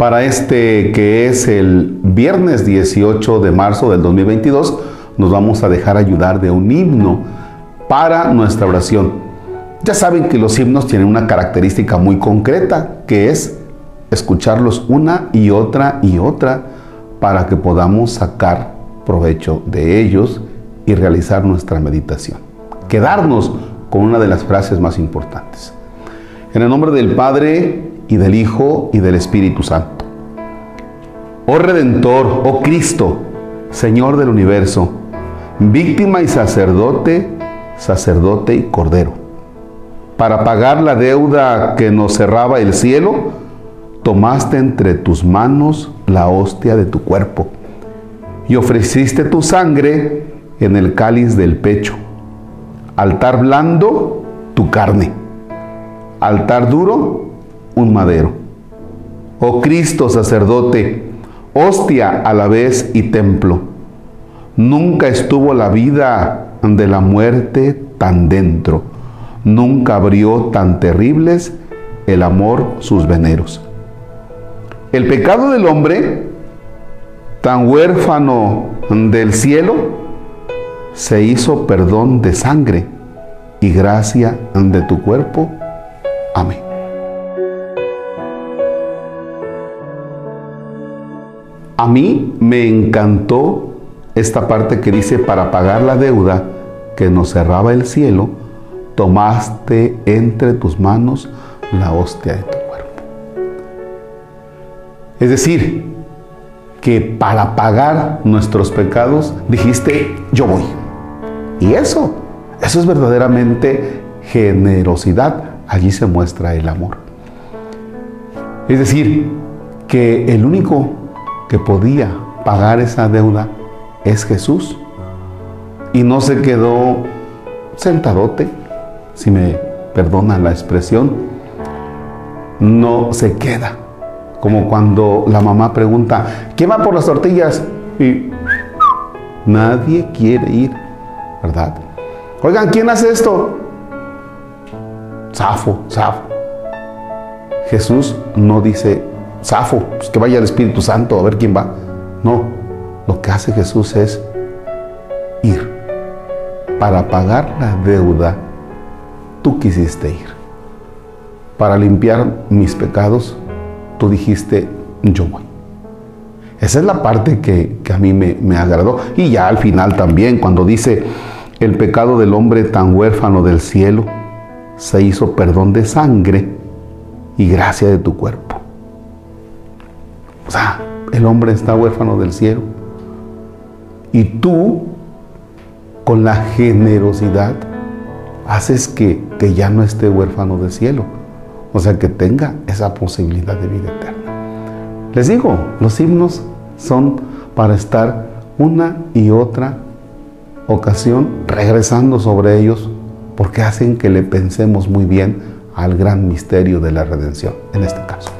Para este que es el viernes 18 de marzo del 2022, nos vamos a dejar ayudar de un himno para nuestra oración. Ya saben que los himnos tienen una característica muy concreta, que es escucharlos una y otra y otra para que podamos sacar provecho de ellos y realizar nuestra meditación. Quedarnos con una de las frases más importantes. En el nombre del Padre y del Hijo y del Espíritu Santo. Oh Redentor, oh Cristo, Señor del universo, víctima y sacerdote, sacerdote y cordero. Para pagar la deuda que nos cerraba el cielo, tomaste entre tus manos la hostia de tu cuerpo y ofreciste tu sangre en el cáliz del pecho. Altar blando, tu carne. Altar duro, un madero. Oh Cristo sacerdote, hostia a la vez y templo. Nunca estuvo la vida de la muerte tan dentro. Nunca abrió tan terribles el amor sus veneros. El pecado del hombre, tan huérfano del cielo, se hizo perdón de sangre y gracia de tu cuerpo. Amén. A mí me encantó esta parte que dice, para pagar la deuda que nos cerraba el cielo, tomaste entre tus manos la hostia de tu cuerpo. Es decir, que para pagar nuestros pecados dijiste, yo voy. Y eso, eso es verdaderamente generosidad. Allí se muestra el amor. Es decir, que el único que podía pagar esa deuda es Jesús. Y no se quedó sentadote, si me perdonan la expresión, no se queda. Como cuando la mamá pregunta, ¿quién va por las tortillas? Y nadie quiere ir. ¿verdad? Oigan, ¿quién hace esto? Safo, Safo. Jesús no dice, Safo, pues que vaya el Espíritu Santo a ver quién va. No, lo que hace Jesús es ir. Para pagar la deuda, tú quisiste ir. Para limpiar mis pecados, tú dijiste, yo voy. Esa es la parte que, a mí me, me, agradó. Y ya al final también, cuando dice, el pecado del hombre tan huérfano del cielo se hizo perdón de sangre y gracia de tu cuerpo. O sea, el hombre está huérfano del cielo. Y tú, con la generosidad, haces que, que ya no esté huérfano del cielo. O sea, que tenga esa posibilidad de vida eterna. Les digo, los himnos son para estar una y otra ocasión regresando sobre ellos porque hacen que le pensemos muy bien al gran misterio de la redención, en este caso.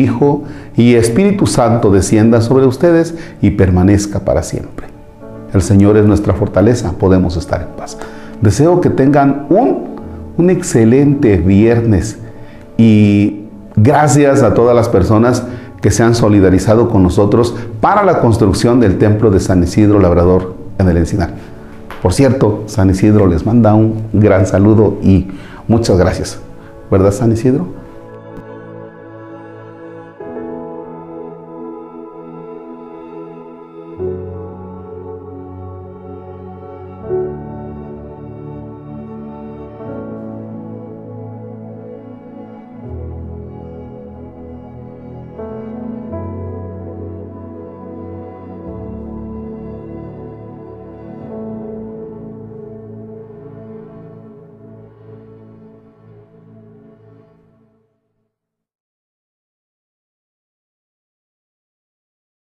Hijo y Espíritu Santo descienda sobre ustedes y permanezca para siempre. El Señor es nuestra fortaleza, podemos estar en paz. Deseo que tengan un, un excelente viernes y gracias a todas las personas que se han solidarizado con nosotros para la construcción del templo de San Isidro Labrador en el Encinar. Por cierto, San Isidro les manda un gran saludo y muchas gracias. ¿Verdad, San Isidro?